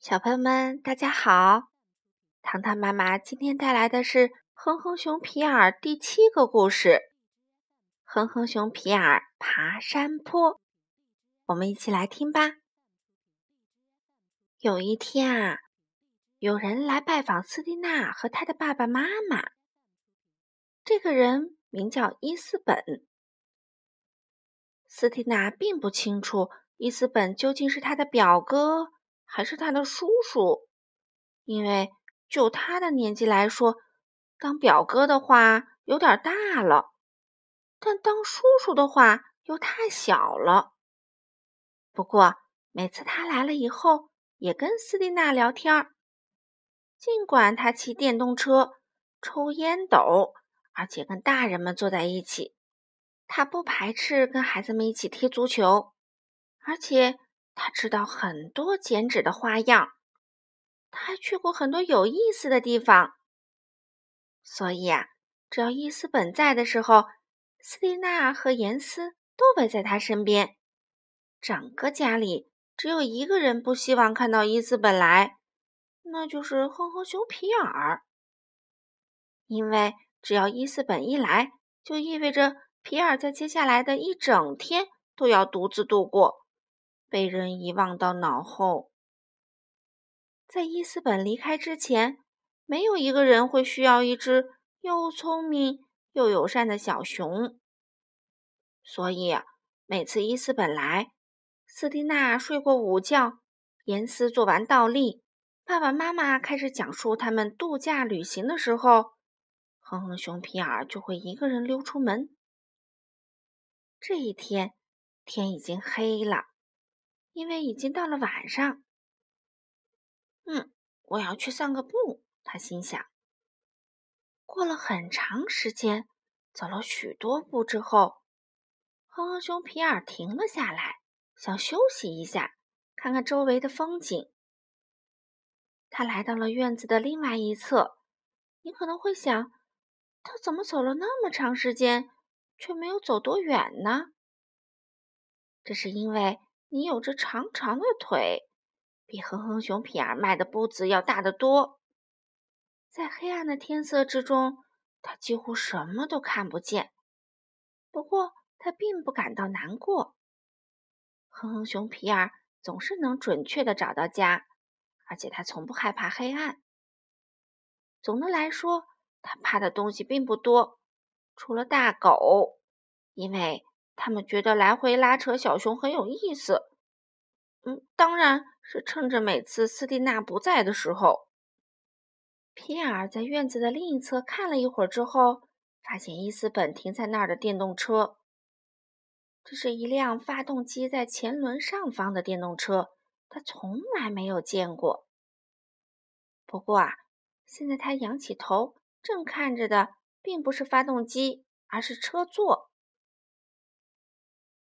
小朋友们，大家好！糖糖妈妈今天带来的是《哼哼熊皮尔》第七个故事《哼哼熊皮尔爬山坡》。我们一起来听吧。有一天啊，有人来拜访斯蒂娜和她的爸爸妈妈。这个人名叫伊斯本。斯蒂娜并不清楚伊斯本究竟是他的表哥。还是他的叔叔，因为就他的年纪来说，当表哥的话有点大了，但当叔叔的话又太小了。不过每次他来了以后，也跟斯蒂娜聊天儿。尽管他骑电动车、抽烟斗，而且跟大人们坐在一起，他不排斥跟孩子们一起踢足球，而且。他知道很多剪纸的花样，他还去过很多有意思的地方。所以啊，只要伊斯本在的时候，斯蒂娜和严斯都围在他身边。整个家里只有一个人不希望看到伊斯本来，那就是哼哼熊皮尔。因为只要伊斯本一来，就意味着皮尔在接下来的一整天都要独自度过。被人遗忘到脑后。在伊斯本离开之前，没有一个人会需要一只又聪明又友善的小熊。所以，每次伊斯本来，斯蒂娜睡过午觉，严斯做完倒立，爸爸妈妈开始讲述他们度假旅行的时候，哼哼熊皮尔就会一个人溜出门。这一天，天已经黑了。因为已经到了晚上，嗯，我要去散个步。他心想。过了很长时间，走了许多步之后，哼哼熊皮尔停了下来，想休息一下，看看周围的风景。他来到了院子的另外一侧。你可能会想，他怎么走了那么长时间，却没有走多远呢？这是因为。你有着长长的腿，比哼哼熊皮尔迈的步子要大得多。在黑暗的天色之中，他几乎什么都看不见。不过，他并不感到难过。哼哼熊皮尔总是能准确的找到家，而且他从不害怕黑暗。总的来说，他怕的东西并不多，除了大狗，因为。他们觉得来回拉扯小熊很有意思，嗯，当然是趁着每次斯蒂娜不在的时候。皮尔在院子的另一侧看了一会儿之后，发现伊斯本停在那儿的电动车。这是一辆发动机在前轮上方的电动车，他从来没有见过。不过啊，现在他仰起头，正看着的并不是发动机，而是车座。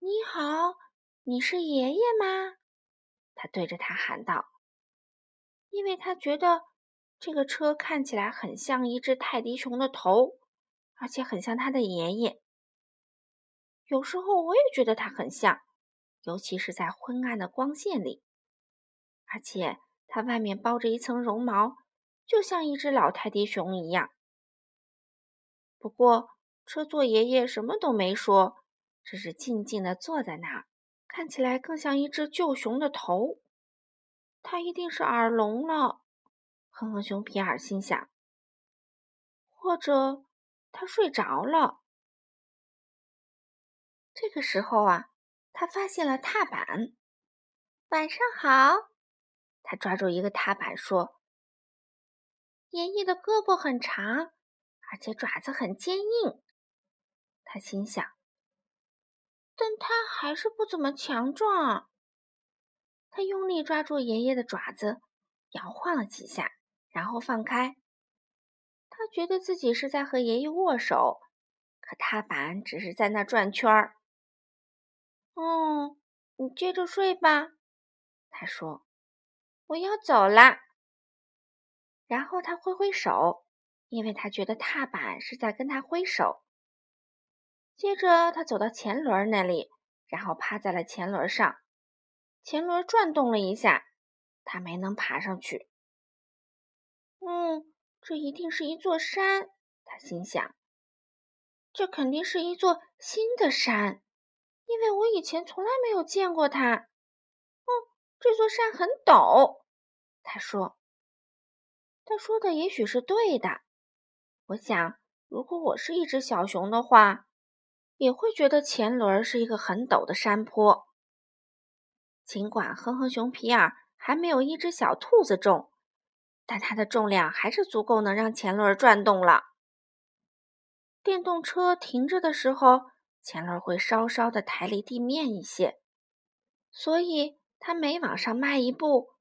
你好，你是爷爷吗？他对着他喊道，因为他觉得这个车看起来很像一只泰迪熊的头，而且很像他的爷爷。有时候我也觉得他很像，尤其是在昏暗的光线里。而且它外面包着一层绒毛，就像一只老泰迪熊一样。不过车座爷爷什么都没说。只是静静地坐在那儿，看起来更像一只旧熊的头。他一定是耳聋了，哼哼熊皮尔心想。或者他睡着了。这个时候啊，他发现了踏板。晚上好，他抓住一个踏板说：“爷爷的胳膊很长，而且爪子很坚硬。”他心想。但他还是不怎么强壮。他用力抓住爷爷的爪子，摇晃了几下，然后放开。他觉得自己是在和爷爷握手，可踏板只是在那转圈儿。哦，你接着睡吧，他说。我要走了。然后他挥挥手，因为他觉得踏板是在跟他挥手。接着，他走到前轮那里，然后趴在了前轮上。前轮转动了一下，他没能爬上去。嗯，这一定是一座山，他心想。这肯定是一座新的山，因为我以前从来没有见过它。哦，这座山很陡，他说。他说的也许是对的。我想，如果我是一只小熊的话，也会觉得前轮是一个很陡的山坡。尽管哼哼熊皮尔还没有一只小兔子重，但它的重量还是足够能让前轮转动了。电动车停着的时候，前轮会稍稍的抬离地面一些，所以它每往上迈一步。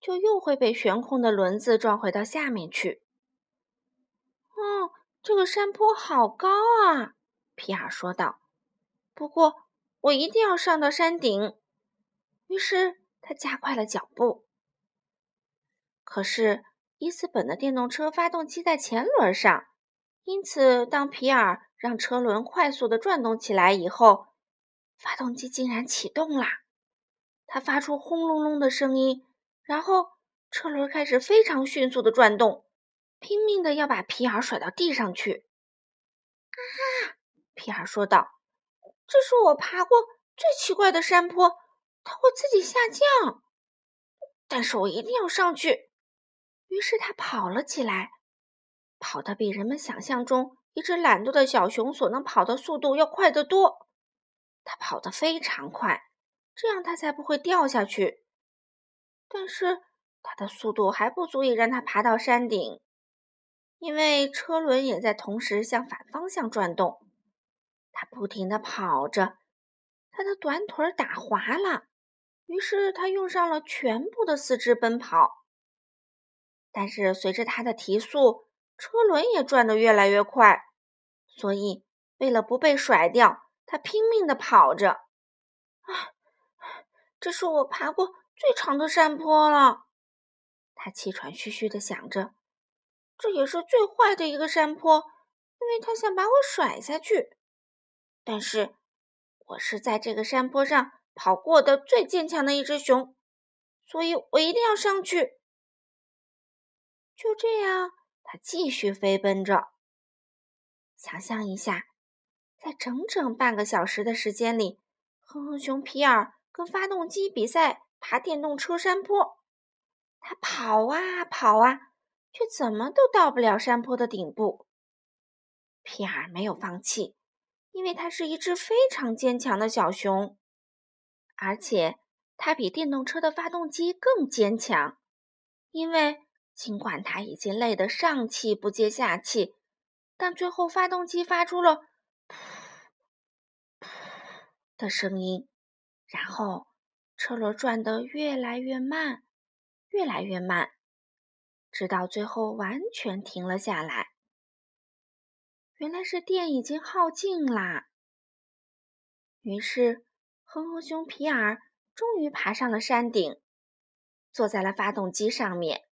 就又会被悬空的轮子撞回到下面去。哦，这个山坡好高啊！皮尔说道。不过我一定要上到山顶。于是他加快了脚步。可是伊斯本的电动车发动机在前轮上，因此当皮尔让车轮快速的转动起来以后，发动机竟然启动了。它发出轰隆隆的声音。然后车轮开始非常迅速的转动，拼命的要把皮尔甩到地上去。啊！皮尔说道：“这是我爬过最奇怪的山坡，它会自己下降，但是我一定要上去。”于是他跑了起来，跑得比人们想象中一只懒惰的小熊所能跑的速度要快得多。他跑得非常快，这样他才不会掉下去。但是它的速度还不足以让它爬到山顶，因为车轮也在同时向反方向转动。不停地跑着，他的短腿打滑了，于是他用上了全部的四肢奔跑。但是随着他的提速，车轮也转得越来越快，所以为了不被甩掉，他拼命地跑着。啊，这是我爬过。最长的山坡了，他气喘吁吁地想着。这也是最坏的一个山坡，因为他想把我甩下去。但是，我是在这个山坡上跑过的最坚强的一只熊，所以我一定要上去。就这样，他继续飞奔着。想象一下，在整整半个小时的时间里，哼哼熊皮尔跟发动机比赛。爬电动车山坡，他跑啊跑啊，却怎么都到不了山坡的顶部。皮尔没有放弃，因为它是一只非常坚强的小熊，而且它比电动车的发动机更坚强。因为尽管它已经累得上气不接下气，但最后发动机发出了“噗噗”的声音，然后。车轮转得越来越慢，越来越慢，直到最后完全停了下来。原来是电已经耗尽啦。于是，哼哼熊皮尔终于爬上了山顶，坐在了发动机上面。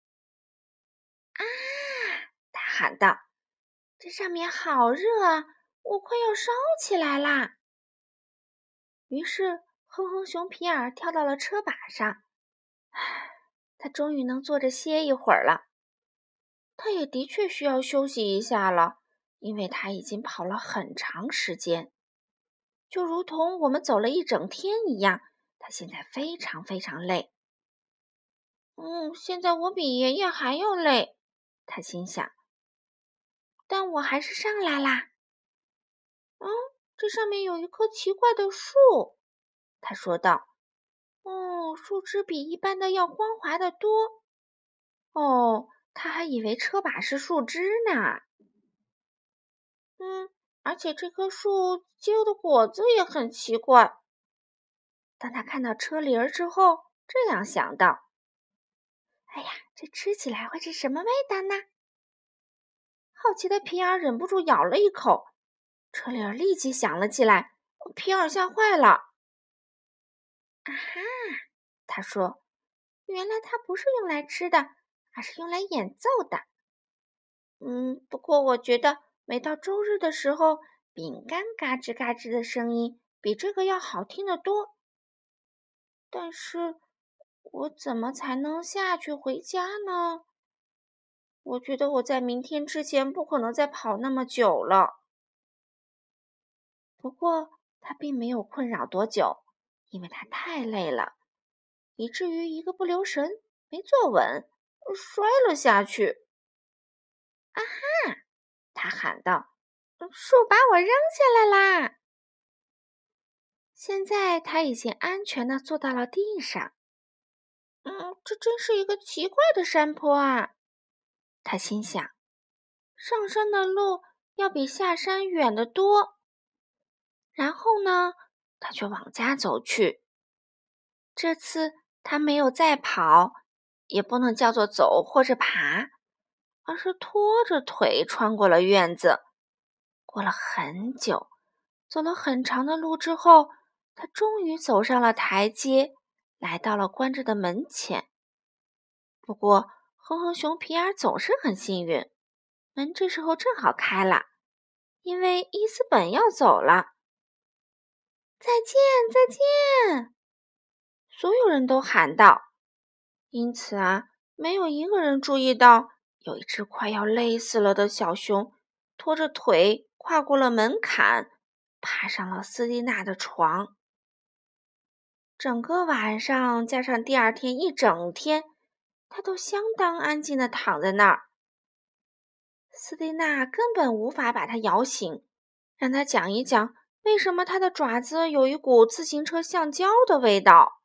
啊！他喊道：“这上面好热啊，我快要烧起来啦！”于是。哼哼熊皮尔跳到了车把上，唉他终于能坐着歇一会儿了。他也的确需要休息一下了，因为他已经跑了很长时间，就如同我们走了一整天一样。他现在非常非常累。嗯，现在我比爷爷还要累，他心想。但我还是上来啦。嗯，这上面有一棵奇怪的树。他说道：“哦，树枝比一般的要光滑的多。哦，他还以为车把是树枝呢。嗯，而且这棵树结的果子也很奇怪。”当他看到车铃儿之后，这样想到：“哎呀，这吃起来会是什么味道呢？”好奇的皮尔忍不住咬了一口，车铃儿立即响了起来，皮尔吓坏了。啊哈，他说：“原来它不是用来吃的，而是用来演奏的。”嗯，不过我觉得每到周日的时候，饼干嘎吱嘎吱的声音比这个要好听得多。但是我怎么才能下去回家呢？我觉得我在明天之前不可能再跑那么久了。不过他并没有困扰多久，因为他太累了，以至于一个不留神没坐稳，摔了下去。啊哈！他喊道：“树把我扔下来啦！”现在他已经安全的坐到了地上。嗯，这真是一个奇怪的山坡啊！他心想，上山的路要比下山远得多。然后呢，他却往家走去。这次他没有再跑，也不能叫做走或者爬，而是拖着腿穿过了院子。过了很久，走了很长的路之后，他终于走上了台阶，来到了关着的门前。不过，哼哼熊皮尔总是很幸运，门这时候正好开了，因为伊斯本要走了。再见，再见！所有人都喊道。因此啊，没有一个人注意到有一只快要累死了的小熊拖着腿跨过了门槛，爬上了斯蒂娜的床。整个晚上，加上第二天一整天，它都相当安静的躺在那儿。斯蒂娜根本无法把它摇醒，让它讲一讲。为什么它的爪子有一股自行车橡胶的味道？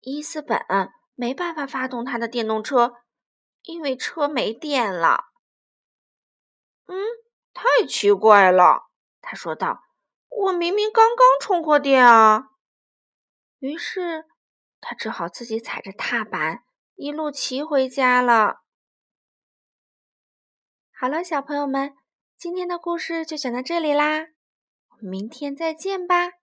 伊斯本没办法发动他的电动车，因为车没电了。嗯，太奇怪了，他说道：“我明明刚刚充过电啊！”于是他只好自己踩着踏板一路骑回家了。好了，小朋友们。今天的故事就讲到这里啦，明天再见吧。